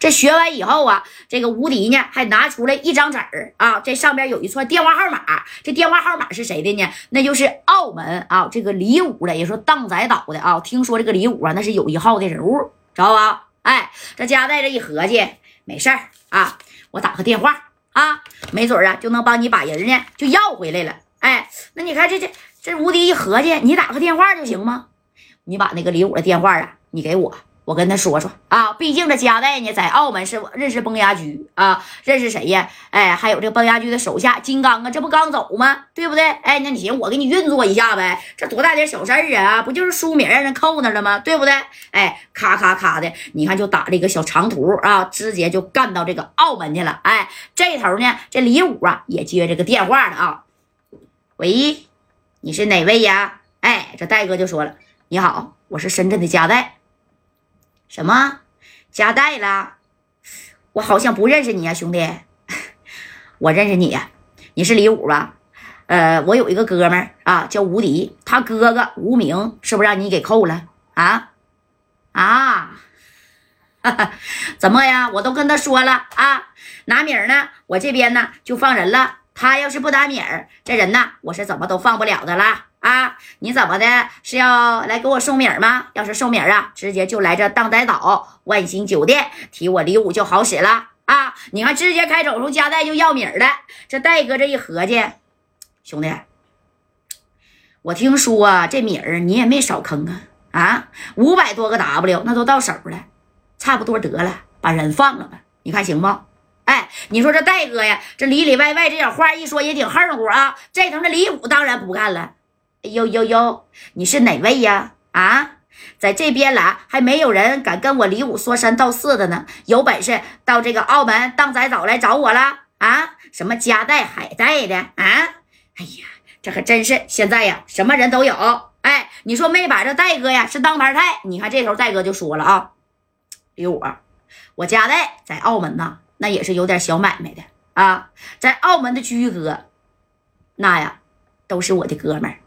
这学完以后啊，这个吴迪呢还拿出来一张纸儿啊，这上边有一串电话号码。这电话号码是谁的呢？那就是澳门啊，这个李武的，也说荡仔岛的啊。听说这个李武啊，那是有一号的人物，知道吧？哎，这家带这一合计，没事儿啊，我打个电话啊，没准啊就能帮你把人呢就要回来了。哎，那你看这这这吴迪一合计，你打个电话就行吗？你把那个李武的电话啊，你给我。我跟他说说啊，毕竟这加代呢，在澳门是认识崩牙驹啊，认识谁呀？哎，还有这个崩牙驹的手下金刚啊，这不刚走吗？对不对？哎，那你行，我给你运作一下呗，这多大点小事儿啊？不就是书名让人扣那了吗？对不对？哎，咔咔咔的，你看就打了一个小长途啊，直接就干到这个澳门去了。哎，这头呢，这李武啊也接这个电话了啊，喂，你是哪位呀？哎，这戴哥就说了，你好，我是深圳的加代。什么加代了？我好像不认识你呀，兄弟。我认识你呀，你是李武吧？呃，我有一个哥们儿啊，叫吴迪，他哥哥吴明是不是让你给扣了啊？啊？怎么呀？我都跟他说了啊，拿米儿呢，我这边呢就放人了。他要是不拿米儿，这人呢，我是怎么都放不了的啦。啊，你怎么的？是要来给我送米儿吗？要是送米儿啊，直接就来这荡仔岛万兴酒店提我礼物就好使了啊！你看，直接开走从家带就要米儿了。这戴哥这一合计，兄弟，我听说这米儿你也没少坑啊啊！五百多个 W 那都到手了，差不多得了，把人放了吧？你看行不？哎，你说这戴哥呀，这里里外外这点话一说也挺横乎啊。这头的李武当然不干了。呦呦呦，你是哪位呀？啊，在这边来还没有人敢跟我李武说三道四的呢。有本事到这个澳门当仔岛来找我了啊？什么家带海带的啊？哎呀，这可真是现在呀，什么人都有。哎，你说没把这戴哥呀是当牌菜？你看这头戴哥就说了啊，李武，我家代在澳门呐，那也是有点小买卖的啊。在澳门的居哥，那呀都是我的哥们儿。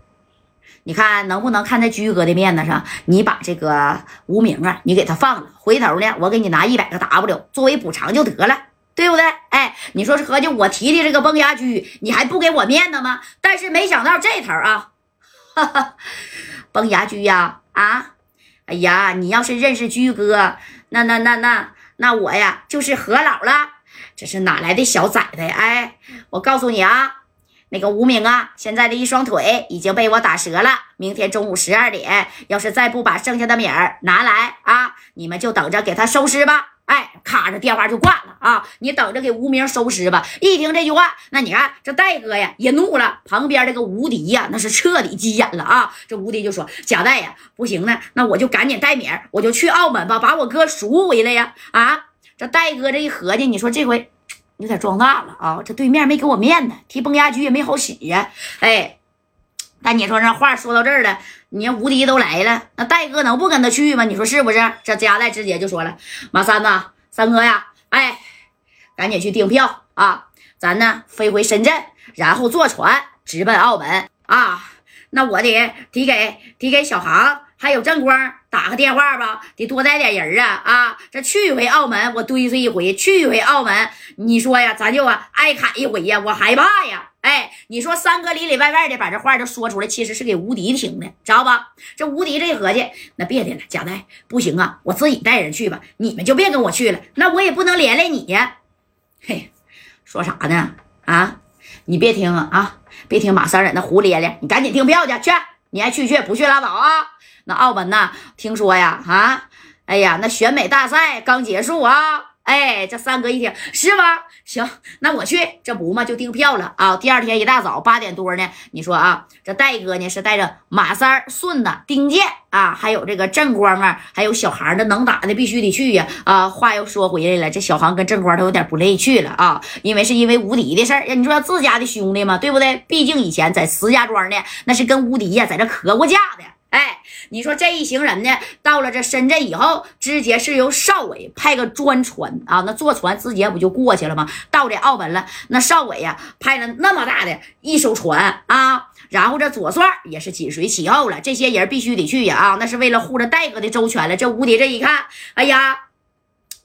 你看能不能看在居哥的面子上，你把这个无名啊，你给他放了，回头呢，我给你拿一百个 W 作为补偿就得了，对不对？哎，你说是合计我提的这个崩牙驹，你还不给我面子吗？但是没想到这头啊，哈哈，崩牙驹呀，啊，哎呀，你要是认识居哥，那那那那那我呀就是何老了，这是哪来的小崽子？哎，我告诉你啊。那个无名啊，现在的一双腿已经被我打折了。明天中午十二点，要是再不把剩下的米儿拿来啊，你们就等着给他收尸吧。哎，咔着电话就挂了啊！你等着给无名收尸吧。一听这句话，那你看这戴哥呀也怒了，旁边这个无敌呀那是彻底急眼了啊！这无敌就说：“贾戴呀，不行呢，那我就赶紧带米儿，我就去澳门吧，把我哥赎回来呀！”啊，这戴哥这一合计，你说这回。有点装大了啊！这对面没给我面子，提崩牙驹也没好使呀。哎，但你说这话说到这儿了，你看吴迪都来了，那戴哥能不跟他去吗？你说是不是？这加代直接就说了：“马三呐，三哥呀，哎，赶紧去订票啊，咱呢飞回深圳，然后坐船直奔澳门啊。那我得提给提给小航。”还有正光打个电话吧，得多带点人啊啊！这去一回澳门，我堆碎一回；去一回澳门，你说呀，咱就啊挨砍一回呀，我害怕呀！哎，你说三哥里里外外的把这话都说出来，其实是给吴迪听的，知道吧？这吴迪这一合计，那别的了，贾代不行啊，我自己带人去吧，你们就别跟我去了，那我也不能连累你呀。嘿，说啥呢？啊，你别听啊啊，别听马三在那胡咧咧，你赶紧订票去，去，你爱去去，不去拉倒啊！那澳门呐，听说呀，啊，哎呀，那选美大赛刚结束啊，哎，这三哥一听是吗？行，那我去，这不嘛就订票了啊。第二天一大早八点多呢，你说啊，这戴哥呢是带着马三、顺子、丁健啊，还有这个正光啊，还有小航的能打的必须得去呀啊。话又说回来了，这小航跟正光都有点不乐意去了啊，因为是因为无敌的事儿。你说自家的兄弟嘛，对不对？毕竟以前在石家庄呢，那是跟无敌呀在这磕过架的。哎，你说这一行人呢，到了这深圳以后，直接是由邵伟派个专船啊，那坐船直接不就过去了吗？到这澳门了，那邵伟呀派了那么大的一艘船啊，然后这左帅也是紧随其后了，这些人必须得去呀啊，那是为了护着戴哥的周全了。这吴迪这一看，哎呀。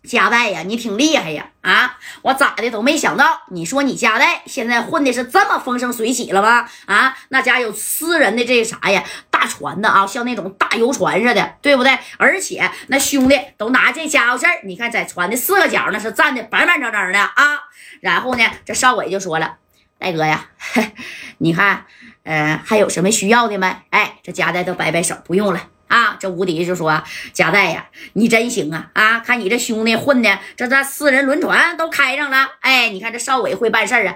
加代呀，你挺厉害呀！啊，我咋的都没想到，你说你加代现在混的是这么风生水起了吧？啊，那家有私人的这啥呀，大船的啊，像那种大游船似的，对不对？而且那兄弟都拿这家伙事儿，你看在船的四个角那是站的板板正正的啊。然后呢，这少伟就说了：“大哥呀，你看，呃，还有什么需要的没？”哎，这家的都摆摆手，不用了。啊，这无敌就说：“贾代呀，你真行啊！啊，看你这兄弟混的，这这私人轮船都开上了。哎，你看这少伟会办事啊，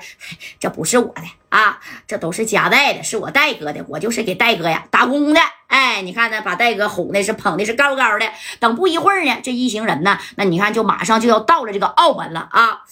这不是我的啊，这都是贾代的，是我戴哥的，我就是给戴哥呀打工的。哎，你看呢，把戴哥哄的是捧的是高高的。等不一会儿呢，这一行人呢，那你看就马上就要到了这个澳门了啊。”